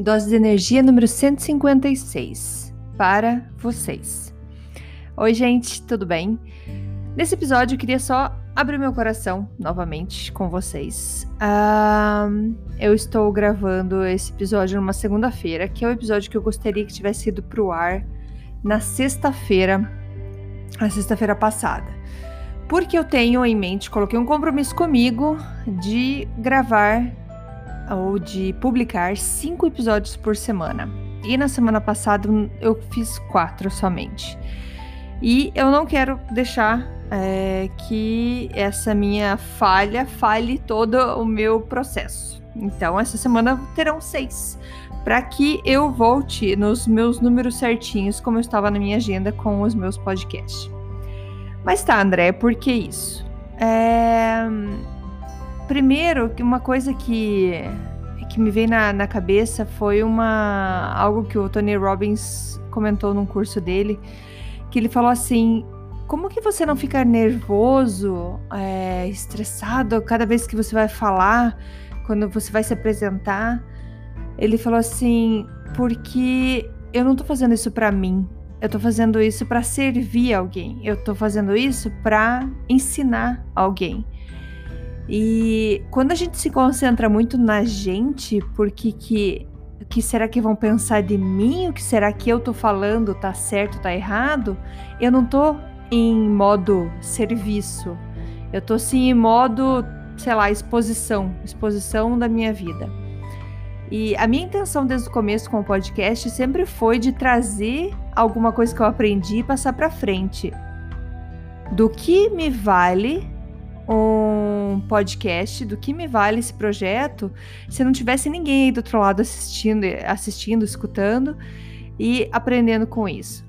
Dose de energia número 156 para vocês. Oi, gente, tudo bem? Nesse episódio eu queria só abrir meu coração novamente com vocês. Uh, eu estou gravando esse episódio numa segunda-feira, que é o episódio que eu gostaria que tivesse ido pro ar na sexta-feira, na sexta-feira passada. Porque eu tenho em mente, coloquei um compromisso comigo de gravar ou de publicar cinco episódios por semana. E na semana passada eu fiz quatro somente. E eu não quero deixar é, que essa minha falha fale todo o meu processo. Então, essa semana terão seis, para que eu volte nos meus números certinhos, como eu estava na minha agenda com os meus podcasts. Mas tá, André, por que isso? É... Primeiro, uma coisa que, que me veio na, na cabeça foi uma algo que o Tony Robbins comentou num curso dele, que ele falou assim: como que você não fica nervoso, é, estressado cada vez que você vai falar, quando você vai se apresentar? Ele falou assim: porque eu não tô fazendo isso para mim, eu tô fazendo isso para servir alguém, eu tô fazendo isso para ensinar alguém. E quando a gente se concentra muito na gente, porque que que será que vão pensar de mim? O que será que eu tô falando tá certo, tá errado? Eu não tô em modo serviço. Eu tô sim em modo, sei lá, exposição, exposição da minha vida. E a minha intenção desde o começo com o podcast sempre foi de trazer alguma coisa que eu aprendi e passar para frente. Do que me vale um podcast do que me vale esse projeto se não tivesse ninguém aí do outro lado assistindo, assistindo, escutando e aprendendo com isso.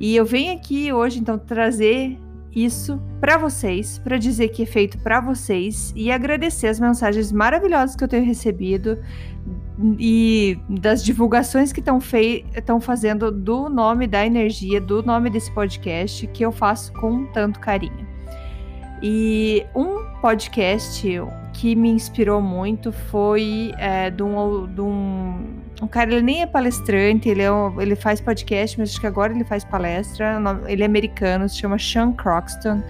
E eu venho aqui hoje então trazer isso para vocês, para dizer que é feito para vocês e agradecer as mensagens maravilhosas que eu tenho recebido e das divulgações que estão fazendo do nome da energia, do nome desse podcast, que eu faço com tanto carinho. E um podcast que me inspirou muito foi é, de, um, de um, um, cara, ele nem é palestrante, ele, é um, ele faz podcast, mas acho que agora ele faz palestra. Ele é americano, se chama Sean Croxton.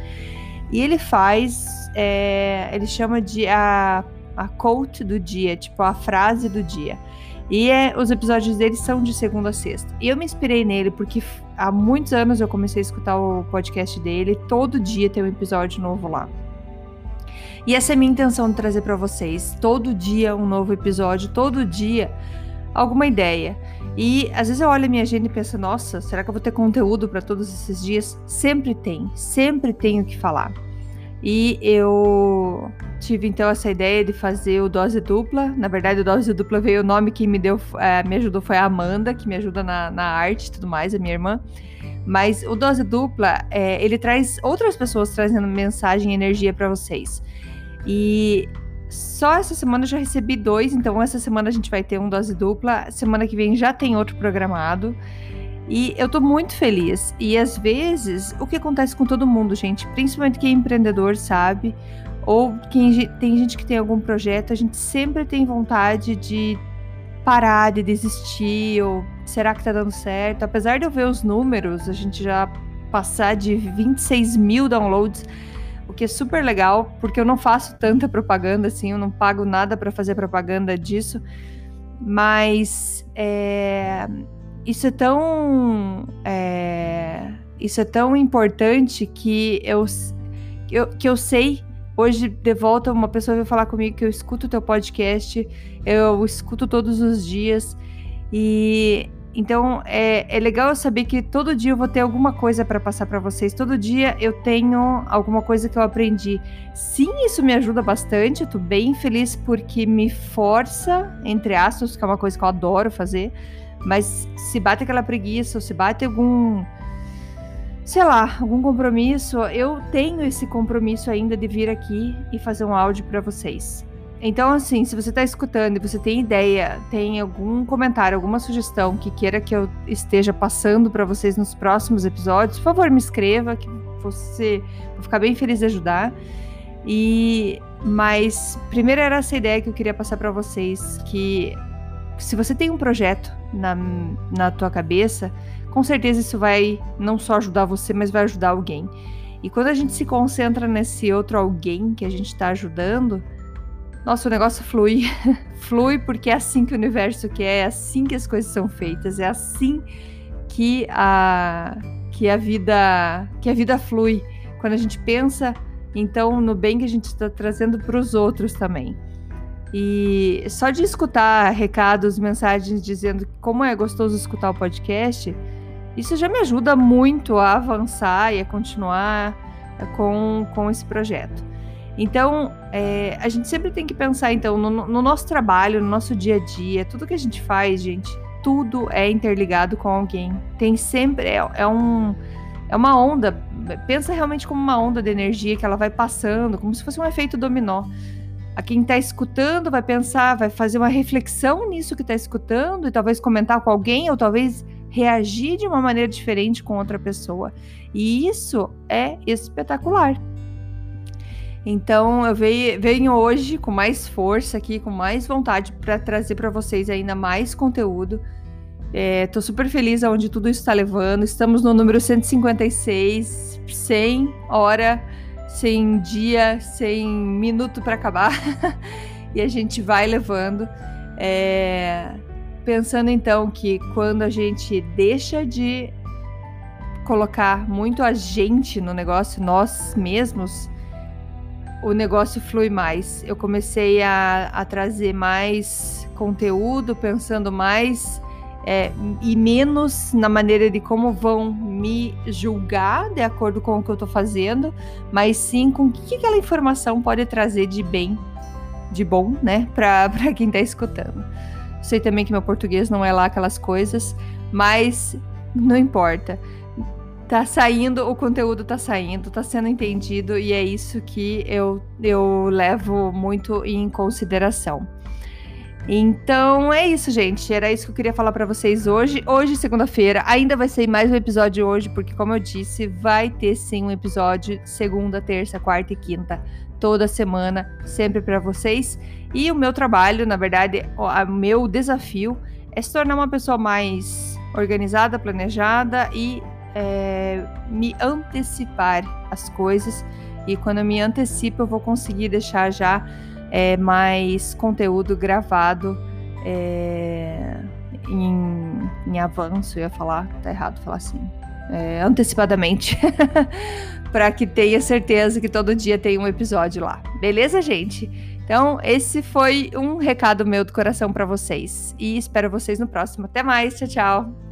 E ele faz, é, ele chama de a, a quote do dia, tipo a frase do dia. E é, os episódios dele são de segunda a sexta. E eu me inspirei nele porque há muitos anos eu comecei a escutar o podcast dele. Todo dia tem um episódio novo lá. E essa é a minha intenção de trazer para vocês. Todo dia um novo episódio, todo dia alguma ideia. E às vezes eu olho a minha agenda e penso, nossa, será que eu vou ter conteúdo para todos esses dias? Sempre tem, sempre tenho que falar. E eu tive então essa ideia de fazer o dose dupla. Na verdade, o dose dupla veio o nome que me deu, é, me ajudou foi a Amanda, que me ajuda na, na arte e tudo mais, a minha irmã. Mas o dose dupla, é, ele traz outras pessoas trazendo mensagem e energia para vocês. E só essa semana eu já recebi dois, então essa semana a gente vai ter um dose dupla. Semana que vem já tem outro programado. E eu tô muito feliz. E às vezes, o que acontece com todo mundo, gente, principalmente quem é empreendedor, sabe? Ou quem tem gente que tem algum projeto, a gente sempre tem vontade de parar, de desistir, ou será que tá dando certo? Apesar de eu ver os números, a gente já passar de 26 mil downloads, o que é super legal, porque eu não faço tanta propaganda assim, eu não pago nada para fazer propaganda disso, mas é, isso é tão é, isso é tão importante que eu, eu, que eu sei. Hoje de volta uma pessoa veio falar comigo que eu escuto o teu podcast eu escuto todos os dias. E então é, é legal eu saber que todo dia eu vou ter alguma coisa para passar para vocês. Todo dia eu tenho alguma coisa que eu aprendi. Sim, isso me ajuda bastante. Eu tô bem feliz porque me força, entre aspas, que é uma coisa que eu adoro fazer. Mas se bate aquela preguiça, ou se bate algum, sei lá, algum compromisso, eu tenho esse compromisso ainda de vir aqui e fazer um áudio para vocês. Então, assim, se você está escutando e você tem ideia, tem algum comentário, alguma sugestão que queira que eu esteja passando para vocês nos próximos episódios, por favor, me escreva, que você vou ficar bem feliz de ajudar. E mas primeiro era essa ideia que eu queria passar para vocês, que se você tem um projeto na, na tua cabeça, com certeza isso vai não só ajudar você, mas vai ajudar alguém. E quando a gente se concentra nesse outro alguém que a gente está ajudando, nossa, o negócio flui. flui porque é assim que o universo quer, é assim que as coisas são feitas, é assim que a que a vida que a vida flui. Quando a gente pensa então no bem que a gente está trazendo para os outros também. E só de escutar recados, mensagens dizendo como é gostoso escutar o podcast, isso já me ajuda muito a avançar e a continuar com, com esse projeto. Então, é, a gente sempre tem que pensar, então, no, no, nosso trabalho, no nosso dia a dia, tudo que a gente faz, gente, tudo é interligado com alguém. Tem sempre, é, é um, é uma onda, pensa realmente como uma onda de energia que ela vai passando, como se fosse um efeito dominó. A quem está escutando vai pensar, vai fazer uma reflexão nisso que está escutando e talvez comentar com alguém ou talvez reagir de uma maneira diferente com outra pessoa. E isso é espetacular. Então eu venho hoje com mais força aqui, com mais vontade para trazer para vocês ainda mais conteúdo. Estou é, super feliz aonde tudo isso está levando. Estamos no número 156, sem hora, sem dia, sem minuto para acabar. e a gente vai levando. É, pensando então que quando a gente deixa de colocar muito a gente no negócio, nós mesmos, o negócio flui mais. Eu comecei a, a trazer mais conteúdo, pensando mais é, e menos na maneira de como vão me julgar de acordo com o que eu estou fazendo, mas sim com o que aquela informação pode trazer de bem, de bom, né, para quem está escutando. Sei também que meu português não é lá aquelas coisas, mas não importa tá saindo, o conteúdo tá saindo, tá sendo entendido e é isso que eu, eu levo muito em consideração. Então é isso, gente. Era isso que eu queria falar para vocês hoje. Hoje, segunda-feira, ainda vai ser mais um episódio hoje, porque, como eu disse, vai ter sim um episódio segunda, terça, quarta e quinta, toda semana, sempre para vocês. E o meu trabalho, na verdade, o meu desafio é se tornar uma pessoa mais organizada, planejada e é, me antecipar as coisas e quando eu me antecipo eu vou conseguir deixar já é, mais conteúdo gravado é, em, em, avanço, eu ia falar, tá errado falar assim, é, antecipadamente, para que tenha certeza que todo dia tem um episódio lá. Beleza, gente? Então, esse foi um recado meu do coração para vocês e espero vocês no próximo. Até mais, tchau, tchau.